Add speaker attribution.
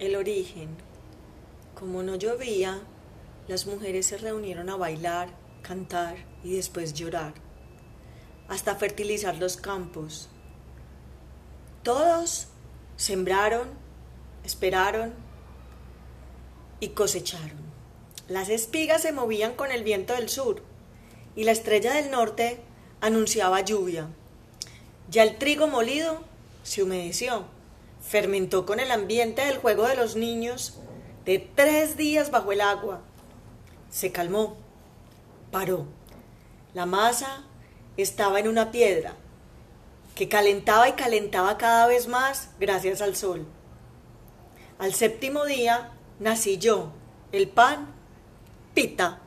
Speaker 1: El origen. Como no llovía, las mujeres se reunieron a bailar, cantar y después llorar, hasta fertilizar los campos. Todos sembraron, esperaron y cosecharon. Las espigas se movían con el viento del sur y la estrella del norte anunciaba lluvia. Ya el trigo molido se humedeció fermentó con el ambiente del juego de los niños de tres días bajo el agua. Se calmó, paró. La masa estaba en una piedra que calentaba y calentaba cada vez más gracias al sol. Al séptimo día nací yo, el pan, pita.